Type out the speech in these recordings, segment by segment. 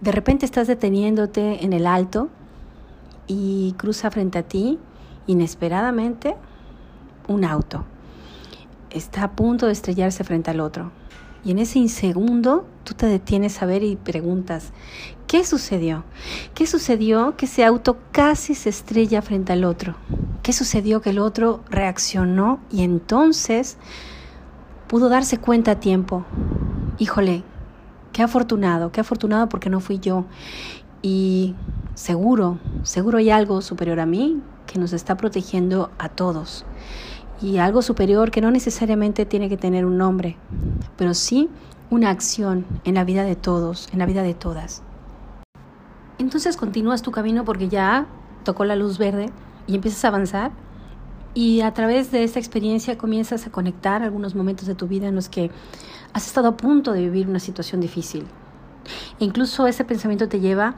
de repente estás deteniéndote en el alto y cruza frente a ti inesperadamente un auto. Está a punto de estrellarse frente al otro. Y en ese insegundo tú te detienes a ver y preguntas, ¿qué sucedió? ¿Qué sucedió que ese auto casi se estrella frente al otro? ¿Qué sucedió que el otro reaccionó y entonces pudo darse cuenta a tiempo? Híjole, qué afortunado, qué afortunado porque no fui yo. Y seguro, seguro hay algo superior a mí que nos está protegiendo a todos y algo superior que no necesariamente tiene que tener un nombre, pero sí una acción en la vida de todos, en la vida de todas. Entonces continúas tu camino porque ya tocó la luz verde y empiezas a avanzar y a través de esta experiencia comienzas a conectar algunos momentos de tu vida en los que has estado a punto de vivir una situación difícil. E incluso ese pensamiento te lleva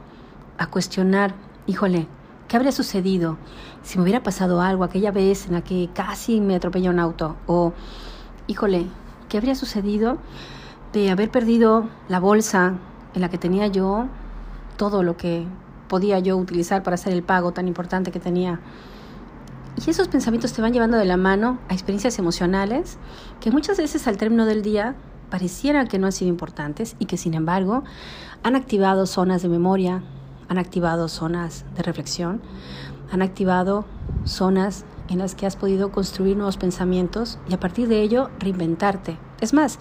a cuestionar, híjole, ¿Qué habría sucedido si me hubiera pasado algo aquella vez en la que casi me atropelló un auto? O, híjole, ¿qué habría sucedido de haber perdido la bolsa en la que tenía yo todo lo que podía yo utilizar para hacer el pago tan importante que tenía? Y esos pensamientos te van llevando de la mano a experiencias emocionales que muchas veces al término del día parecieran que no han sido importantes y que sin embargo han activado zonas de memoria, han activado zonas de reflexión, han activado zonas en las que has podido construir nuevos pensamientos y a partir de ello reinventarte. Es más,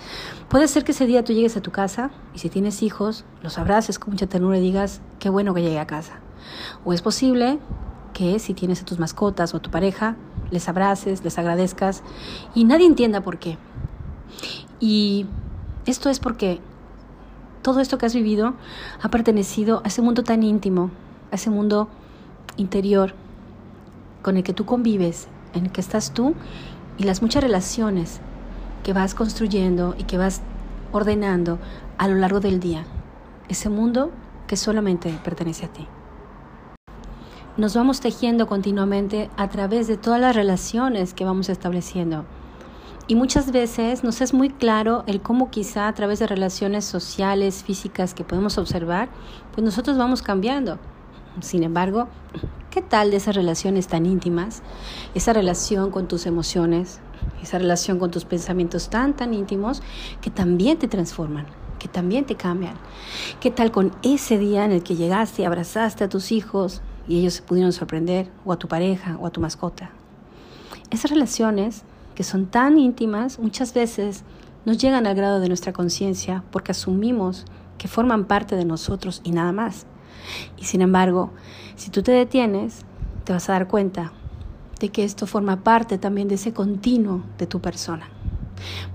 puede ser que ese día tú llegues a tu casa y si tienes hijos, los abraces con mucha ternura y digas, qué bueno que llegué a casa. O es posible si tienes a tus mascotas o a tu pareja, les abraces, les agradezcas y nadie entienda por qué. Y esto es porque todo esto que has vivido ha pertenecido a ese mundo tan íntimo, a ese mundo interior con el que tú convives, en el que estás tú y las muchas relaciones que vas construyendo y que vas ordenando a lo largo del día. Ese mundo que solamente pertenece a ti. Nos vamos tejiendo continuamente a través de todas las relaciones que vamos estableciendo. Y muchas veces nos es muy claro el cómo quizá a través de relaciones sociales, físicas que podemos observar, pues nosotros vamos cambiando. Sin embargo, ¿qué tal de esas relaciones tan íntimas? Esa relación con tus emociones, esa relación con tus pensamientos tan, tan íntimos que también te transforman, que también te cambian. ¿Qué tal con ese día en el que llegaste abrazaste a tus hijos y ellos se pudieron sorprender, o a tu pareja, o a tu mascota? Esas relaciones que son tan íntimas, muchas veces nos llegan al grado de nuestra conciencia porque asumimos que forman parte de nosotros y nada más. Y sin embargo, si tú te detienes, te vas a dar cuenta de que esto forma parte también de ese continuo de tu persona.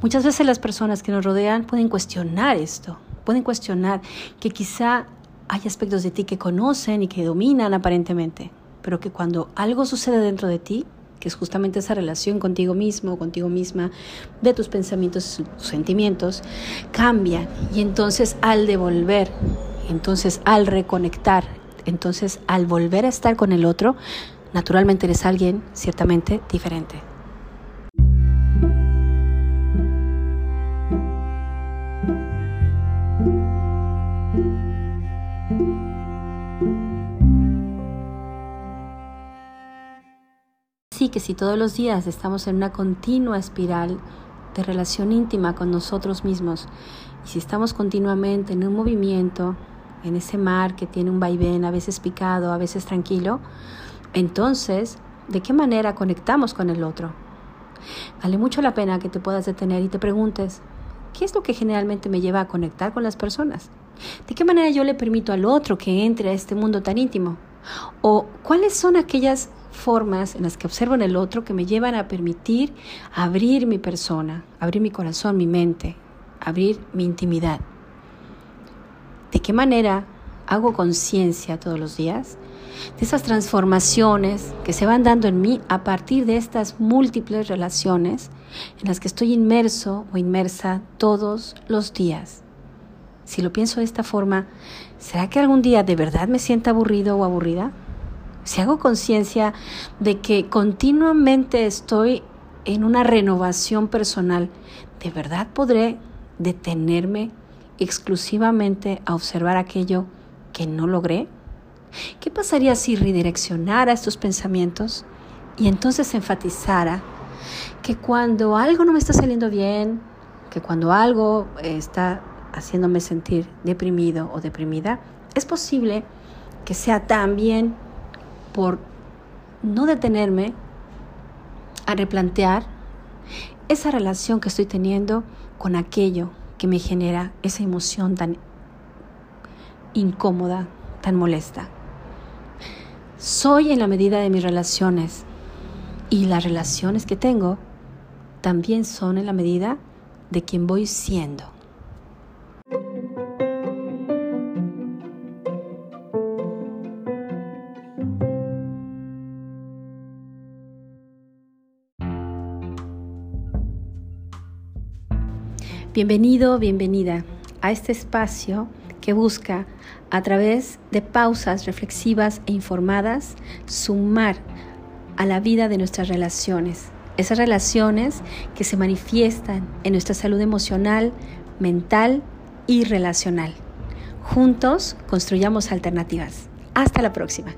Muchas veces las personas que nos rodean pueden cuestionar esto, pueden cuestionar que quizá hay aspectos de ti que conocen y que dominan aparentemente, pero que cuando algo sucede dentro de ti, que es justamente esa relación contigo mismo, contigo misma, de tus pensamientos, tus sentimientos, cambian. Y entonces al devolver, entonces al reconectar, entonces al volver a estar con el otro, naturalmente eres alguien ciertamente diferente. Así que si todos los días estamos en una continua espiral de relación íntima con nosotros mismos, y si estamos continuamente en un movimiento, en ese mar que tiene un vaivén, a veces picado, a veces tranquilo, entonces, ¿de qué manera conectamos con el otro? Vale mucho la pena que te puedas detener y te preguntes, ¿qué es lo que generalmente me lleva a conectar con las personas? ¿De qué manera yo le permito al otro que entre a este mundo tan íntimo? ¿O cuáles son aquellas formas en las que observo en el otro que me llevan a permitir abrir mi persona, abrir mi corazón, mi mente, abrir mi intimidad. ¿De qué manera hago conciencia todos los días de esas transformaciones que se van dando en mí a partir de estas múltiples relaciones en las que estoy inmerso o inmersa todos los días? Si lo pienso de esta forma, ¿será que algún día de verdad me sienta aburrido o aburrida? Si hago conciencia de que continuamente estoy en una renovación personal, ¿de verdad podré detenerme exclusivamente a observar aquello que no logré? ¿Qué pasaría si redireccionara estos pensamientos y entonces enfatizara que cuando algo no me está saliendo bien, que cuando algo está haciéndome sentir deprimido o deprimida, es posible que sea también por no detenerme a replantear esa relación que estoy teniendo con aquello que me genera esa emoción tan incómoda, tan molesta. Soy en la medida de mis relaciones y las relaciones que tengo también son en la medida de quien voy siendo. Bienvenido, bienvenida a este espacio que busca, a través de pausas reflexivas e informadas, sumar a la vida de nuestras relaciones. Esas relaciones que se manifiestan en nuestra salud emocional, mental y relacional. Juntos construyamos alternativas. Hasta la próxima.